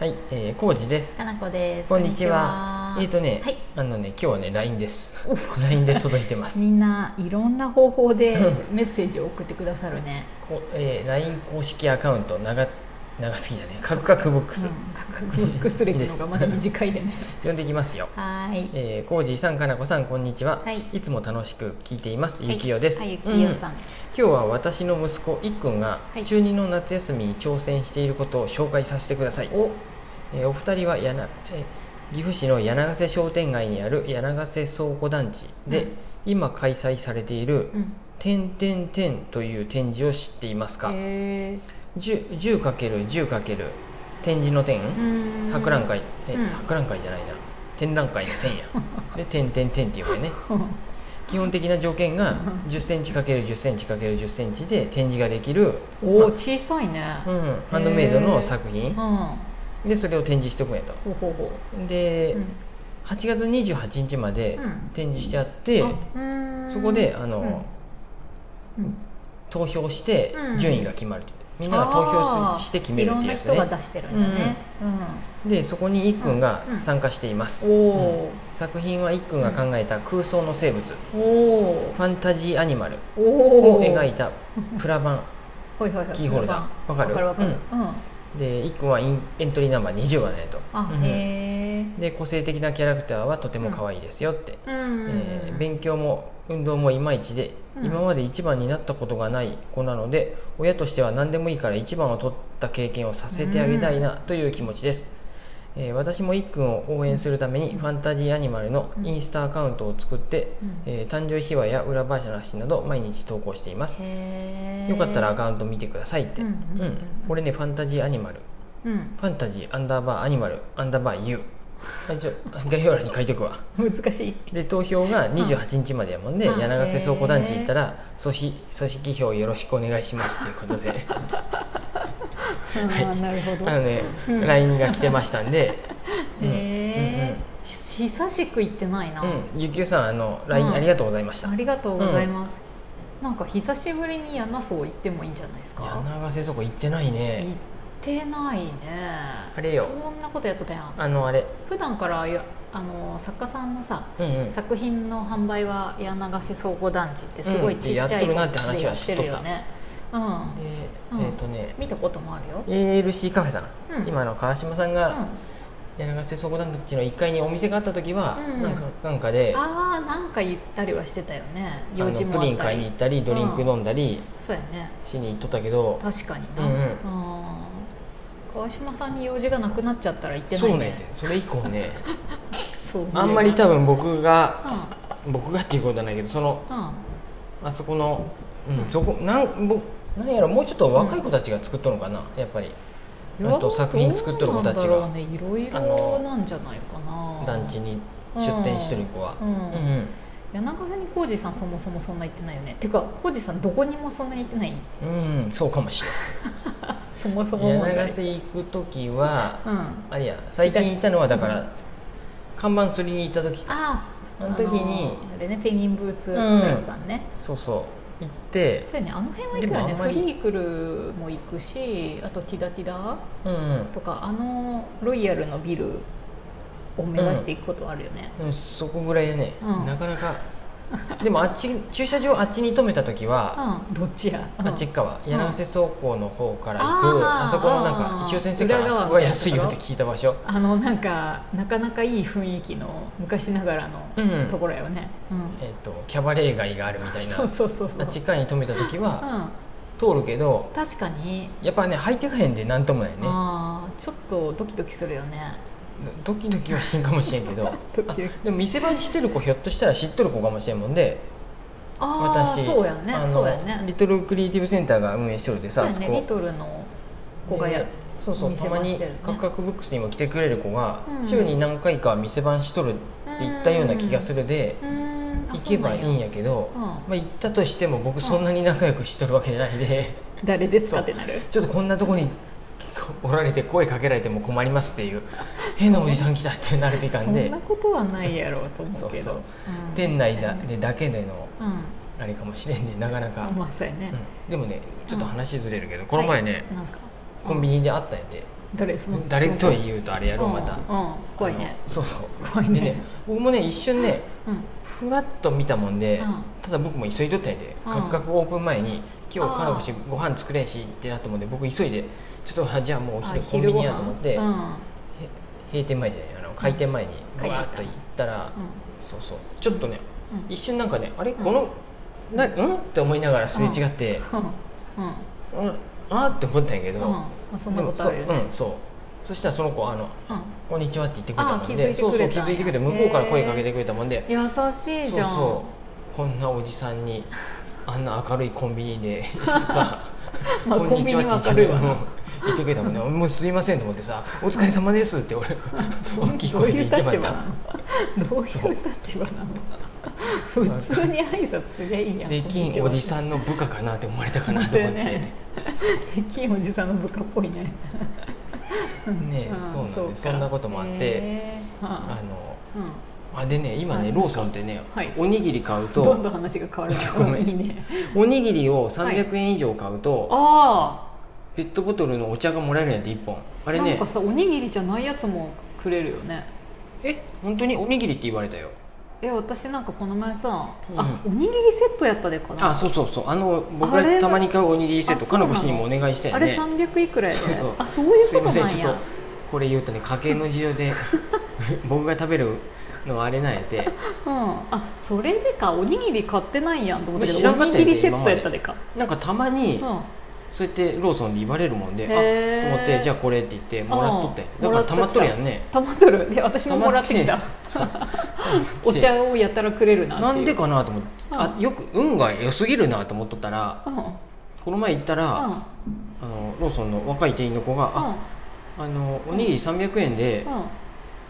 はい、えー、コウジです。かなこです。こんにちは。えっ、とね、はい。あのね、今日はね、LINE です。LINE で届いてます。みんないろんな方法でメッセージを送ってくださるね。こえー、LINE 公式アカウント、長、長すぎだね。カクカクボックス。うん、カクブックス歴のがまだ短いでね。読んでいきますよ。はーい。えー、コウジさん、かなこさん、こんにちは。はいいつも楽しく聞いています。ゆきよです。はい、ゆきよさん。うん今日は私の息子、いっくんがはい中二の夏休みに挑戦していることを紹介させてください。お、えーお二人はやな、えー岐阜市の柳瀬商店街にある柳瀬倉庫団地で、うん。今開催されているうん。「点点点」という展示を知っていますか、へ10 10×10× 展示の点、ー博覧会。え、うん。博覧会じゃないな。展覧会の点や。で点点点っていうかね。基本的な条件が1 0センチ ×1 0センチ ×1 0センチで展示ができる、おお、ま小さいね。あうん、ハンドメイドの作品。うん。でそれを展示しておくんやと。ほうほうほで、う。うん。8月28日までうん。展示してあって、あうーん。そこであの、うん。うん。投票してうん。順位が決まるみんなが投票しして決めるっていうやつね。いろんな人が出してるんだね。でそこにいっくん。がうん。参加しています、作品はいっくんが考えた空想の生物、ファンタジーアニマル。を描いたプラ板ほ いほいほい。キーホルダー。わかる？わかるわかる。うん。でいっくんはインエントリーナンバー20番だよと。で個性的なキャラクターはとても可愛いですよって、うん。えー勉強も運動もいまいちで、うん。今まで一番になったことがない子なので親としては何でもいいから一番を取った経験をさせてあげたいなという気持ちです、えー私もいっくんを応援するためにファンタジーアニマルのインスタアカウントを作って、うん。えー誕生日秘話や裏話など毎日投稿しています。よかったらアカウント見てくださいって、うんうんこれねファンタジーアニマル。うん。ファンタジーアンダーバーアニマルアンダーバー U あちょ概要欄に書いとくわ。難しい。で投票が28日までやもんで、うん。柳瀬倉庫団地行ったら組織組織票よろしくお願いしますということで あーなるほど。あのね、うん。LINE が来てましたんで、うん。へえ久しく行ってないな。うん。うんうんゆきゅうさんあの LINE うん。ありがとうございました、ありがとうございます。なんか久しぶりに柳荘行ってもいいんじゃないですか？柳瀬倉庫行ってない行ねってないね。あれよ。そんなことやっとったやん。あのあれ。普段からやあの作家さんのさうんうん。作品の販売は柳瀬倉庫団地ってすごいちっちゃいうんでやっとるなって話はしてとったるよね。うんで、うん。えっ、とね見たこともあるよ。ALC カフェさん、うん。今の川島さんうん。が柳瀬倉庫団地の1階にお店があった時は、うん。なんかなんかでああなんか言ったりはしてたよね。用事もプリン買いに行ったりドリンク飲んだりそうやね。しに行っとったけど、確かにな、うん川島さんに用事がなくなっちゃったら行ってないね。そうねそれ以降 ね。あんまり多分僕うがん。僕がっていうことはないけどそのうん。あそこの、うんうんそこなんぼなんやろもうちょっと若い子たちが作っとるのかな、やっぱり。あと作品作っとる子たちが。ねいろいあろのなんじゃないかな。団地に出店してる子は、うん。うん。うん柳瀬に浩二さんそもそもそんな行ってないよねてか浩二さんどこにもそんなに行ってない。うんそうかもしれ そもそんも問題柳瀬行く時は、うん。あれや最近行ったのはだから、うん看板すりに行った時あああの時にあれねペンギンブーツさんね、そうそう行って。そうやね。あの辺は行くよね。フリークルも行くしあとティダティダうんうん。とかあのロイヤルのビルを目指していくことはあるよね、うん。そこぐらいやね、うん。なかなか でもあっち駐車場あっちに止めた時は、うん。どっちや、うん。あっち側うん。柳瀬倉庫の方から行く、あそこのなんかあー。石尾先生からあそこが安いよって聞いた場所。あのなんかなかなかいい雰囲気の昔ながらうん。のところやよね、うん。えっとキャバレー街があるみたいな。そうそうそうそう。あっち側に止めた時は、うん、通るけど確かに、やっぱね入ってかへんでなんともないね。ああちょっとドキドキするよねドキドキはしんかもしれんけど。でも店番してる子ひょっとしたら知っとる子かもしれんもんでああ私そうやねそうやねリトルクリエイティブセンターが運営しとるでさそうやねリあそこトルの子がやでそうそう店たまにカクカクブックスにも来てくれる子が、うん週に何回か店番しとるって言ったような気がするで、行けばいいんやけど、まあ、行ったとしても僕そんなに仲良くしとるわけじゃないで、うん誰ですかってなるちょっとこんなとこにおられて声かけられても困りますっていう 変なおじさん来たってなるといかんで。そんなことはないやろうと思うけど。そう店内だでだけでのうん。あれかもしれんでなかなか、まあね、うん。でもねちょっと話ずれるけど、この前ね、はい。コンビニで会ったんやって。誰？その誰と言うとあれやろうまた。怖いね。そうそう。怖いね。でね僕もね一瞬ねうん。ふらっと見たもんで、うん。ただ僕も急いとったんやで、うん。カクカクオープン前に今日あーカナコシご飯作れんしってなったもんで僕急いでちょっとあじゃあもうおあ昼コンビニやと思って、昼ご飯へ閉店前じゃないあの開店前にうんわーっと行ったら、うん。そうそう。ちょっとねうん。うん一瞬なんかねあれん。この、なうん？って思いながらすれ違って、うん。うん。うん、あーって思ったんやけど、うん。まあそんなことある。よねでもそううんそう。そしたらその子あのうん「こんにちは」って言ってくれたもんでそうそう気づいてくれて向こうから声かけてくれたもんで、優しいじゃん。そうそう。こんなおじさんに あんな明るいコンビニで さまあこんにちはってコンビニは明るいわな。うん言ってくれたもんね。もうすいませんと思ってさ「お疲れ様です」って俺大きい声で言ってもらっなのどういう立場なの？普通に挨拶すりゃいいやん。たできんおじさんの部下かなって思われたかなと思って、ね できんおじさんの部下っぽいね。ねん。そうなんです。か。そんなこともあって。へー。あ。はのうん。あでね今はい。ねローソンってね、はい。おにぎり買うどんどんと話が変わる。ごめん。うんいいね。おにぎりを300円以上買うと、あペットボトルのお茶がもらえるんやって1本。ああれね。なんかさおにぎりじゃないやつもくれるよね。え？本当に？おにぎりって言われたよ。え私なんかこの前さ、うん。あおにぎりセットやったでかなあそうそうそう。あの僕がたまに買うおにぎりセットかの？こ氏にもお願いしたよあれね300いくらやでそうそう。あそういうすいことなんや。ませんちょっとこれ言うとね家計の事情で 僕が食べるのはあれなんやて。うん、あそれでか。おにぎり買ってないやんと思ったけどおにぎりセットやったでか。なんかたまにうんそうやってローソンで言われるもんであと思ってじゃあこれって言ってもらっとって。うんだからた。まっとるやんね。たまっとる。で私ももらってきた。お茶をやったらくれるななんでかなと思ってあうん。よく運が良すぎるなと思っとったらこの前行ったら、うん。あのローソンの若い店員の子が「ああのおにぎり300円でうん。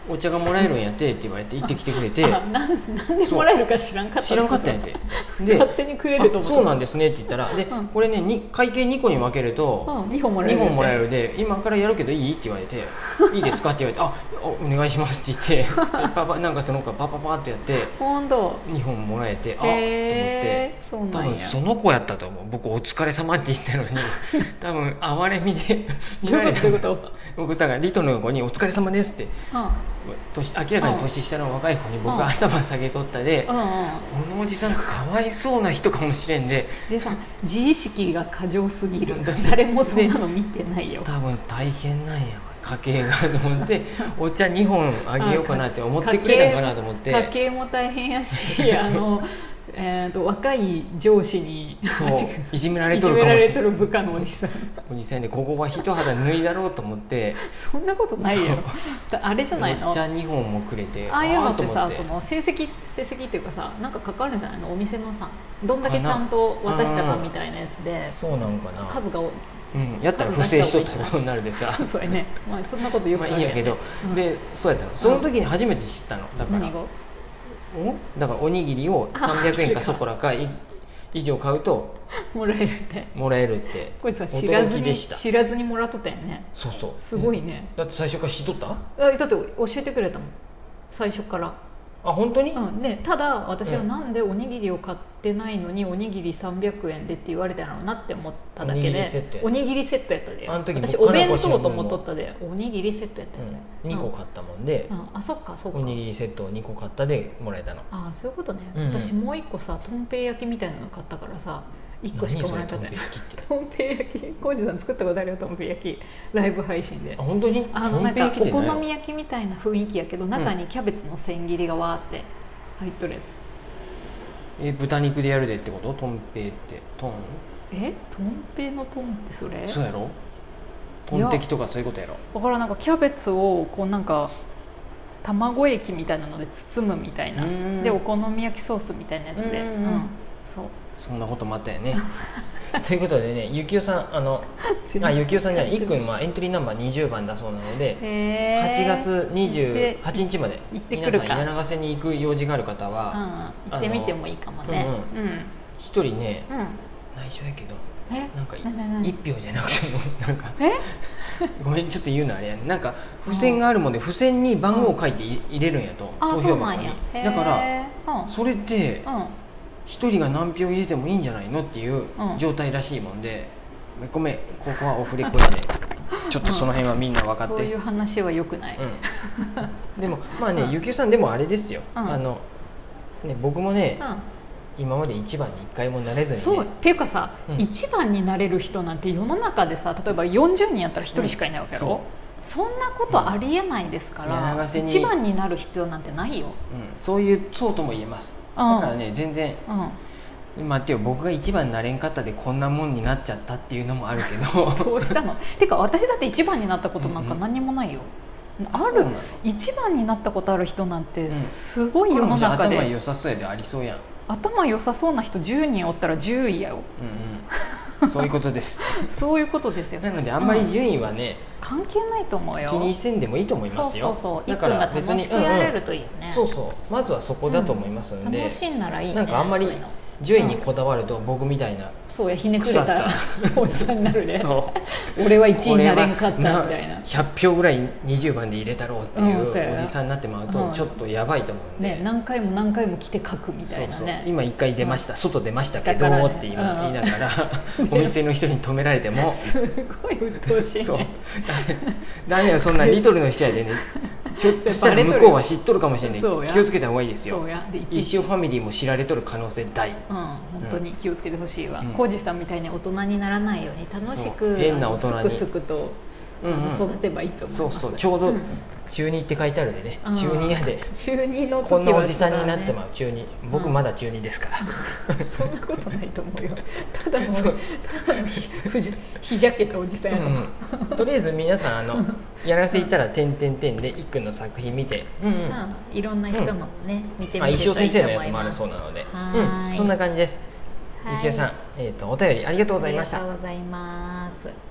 お茶がもらえるんやって」って言われて行ってきてくれて。あなんなんでもらえるか知らんかった知らんかったんやてで勝手にくれると思そうなんですねって言ったらで、うん。これねに会計2個に分けると、うん、2本もらえる2本もらえるで今からやるけどいい？って言われて「いいですか?」って言われて「あお願いします」って言って パパなんかその子がパパパってやって本当。2本もらえてあっと思って。多分その子やったと思う。僕「お疲れ様って言ったのに 多分哀れみで見られた僕だからリトの子に「お疲れ様です」って。年明らかに年下の若い子に僕うん。が頭下げとったで、うんうん。うんこのおじさんかわいそうな人かもしれんで。でさ自意識が過剰すぎるうん誰もそんなの見てないよ。多分大変なんやわ。家計がと思ってお茶2本あげようかなって思ってくれたんかなと思って。家計も大変やしあの、えー、と若い上司にいじめられとるかもしれない部下のおじさん。おじさんでここは一肌脱いだろうと思って。そんなことないよ。だあれじゃないの？お茶2本もくれてああいうのってさその成績成績っていうかさなんかかかるんじゃないの？お店のさどんだけちゃんと渡したかみたいなやつで。そうなんかな。数がうん、やったら不正しとったことになるでさ。そうやね、まあ、そんなことよくまああるよねいいんやけど、うん。でそうやったの。その時に初めて知ったの。だからだからおにぎりをあ300円かそこらかい以上買うともらえるって。もらえるって。これさ知らずに知らずにもらっとったよね。そうそう。すごいね。だって最初から知っとった？あだって教えてくれたもん。最初から、あ本当に、うん、でただ私はうん。なんでおにぎりを買ってないのにおにぎり300円でって言われたのなって思っただけでおにぎりセットやった。であの時私お弁当と思っとったで。おにぎりセットやったよ。ね、うん、2個買ったもんで。う、ん、あそっかそっか。おにぎりセットを2個買ったでもらえたの。ああそういうことね、うん。うん私もう一個さとんぺい焼きみたいなの買ったからさ1個しかもらえたね何それとんぺい焼き。浩二さん作ったことあるよとんぺい焼き。ライブ配信で。あ本当に？あのなんかお好み焼きみたいな雰囲気やけど中にキャベツの千切りがわーって入っとるやえ豚肉でやるでってこと？とんぺいって。トン？つえ？とんぺいのとんってそれ？そうやろ？トいや。ンテキとかそういうことやろ？だからんなんかキャベツをこうなんか卵液みたいなので包むみたいな。うん。でお好み焼きソースみたいなやつで。うん。うん。そうそんなこともあったよね。ということでねゆきおさんあのあゆきおさんじゃないいっくんはエントリーナンバー20番だそうなのでへ8月で28日まで皆さん柳ヶ瀬に行く用事がある方うんは行ってみてもいいかもね。ううん。一人ねうん。内緒やけどえ？なんか一票じゃなくても なんかえ？ごめんちょっと言うのあれやね。なんか付箋があるもんで付箋に番号を書いてい入れるんやとあ投票箱に。だからそれってうんうん一人が何票入れてもいいんじゃないのっていううん。状態らしいもんでごめんここはオフレコやで。ちょっとその辺はみんな分かって、そういう話はよくない、うん、でもまあね、うん。ゆきおさんでもあれですよ、うん。あのね僕もね、うん。今まで一番に一回もなれずに、ね、そう。っていうかさ、うん。一番になれる人なんて世の中でさ例えば40人やったら1人しかいないわけやろ、そんなことありえないですかうん。ら、柳瀬に。一番になる必要なんてないよ、うん、そういうそうとも言えますだうんからね全然うん、待ってよ僕が一番になれんかったでこんなもんになっちゃったっていうのもあるけど。どうしたの？てか私だって一番になったことなんか何にもないよ、あるそうなの一番になったことある人なんてん。すごい世の中で、頭良さそうやでありそうやん。頭良さそうな人10人おったら10位やよ。うんうんそういうことです。そういうことですよなのであんまりうん順位はね、関係ないと思うよ。気にせんでもいいと思いますよ。そうそうそう。だ一分が別楽しくやれるといいよね、そうそう。まずはそこだと思いますんで、楽しいんならいいね。なんかあんまり順位にこだわると僕みたいな、そうやひねくれたおじさんになるねそう。俺は1位になれんかったみたいな。100票ぐらい20番で入れたろうっていうおじさんになってまううんとちょっとやばいと思うんで、ね何回も何回も来て書くみたいうなね今1回出ました、外出ましたけどって言いなうん。言いながら お店の人に止められても。すごい鬱陶しいそう。ねダメよそんなリトルの人やでねちょっとしたら向こうは知っとるかもしれない。気をつけた方がいいですよ。一生ファミリーも知られとる可能性大。うん。本当に気をつけてほしいわ。うん。浩二さんみたいに大人にならないように楽しそくう。変な大人すくすくと育てばいいと思いますそうそう。ちょうどん。中2って書いてあるでね。うん中2やで。中二の時はこんなおじさんになってまう。う中2僕うんまだ中2ですから。そんなことないと思うよ。ただのそう。ただのひひじゃけたおじさんやろ、うん。うんとりあえず皆さんあのやらせいったら「点点点」でいっくんの作品見て、うんうん。うん。いろんな人のもね、見てまあ、みるといい一生先と思います。生のやつもあるそうなので、はーい。うん、そんな感じです。はい。ゆきえさん、えー、とお便りありがとうございました。ありがとうございます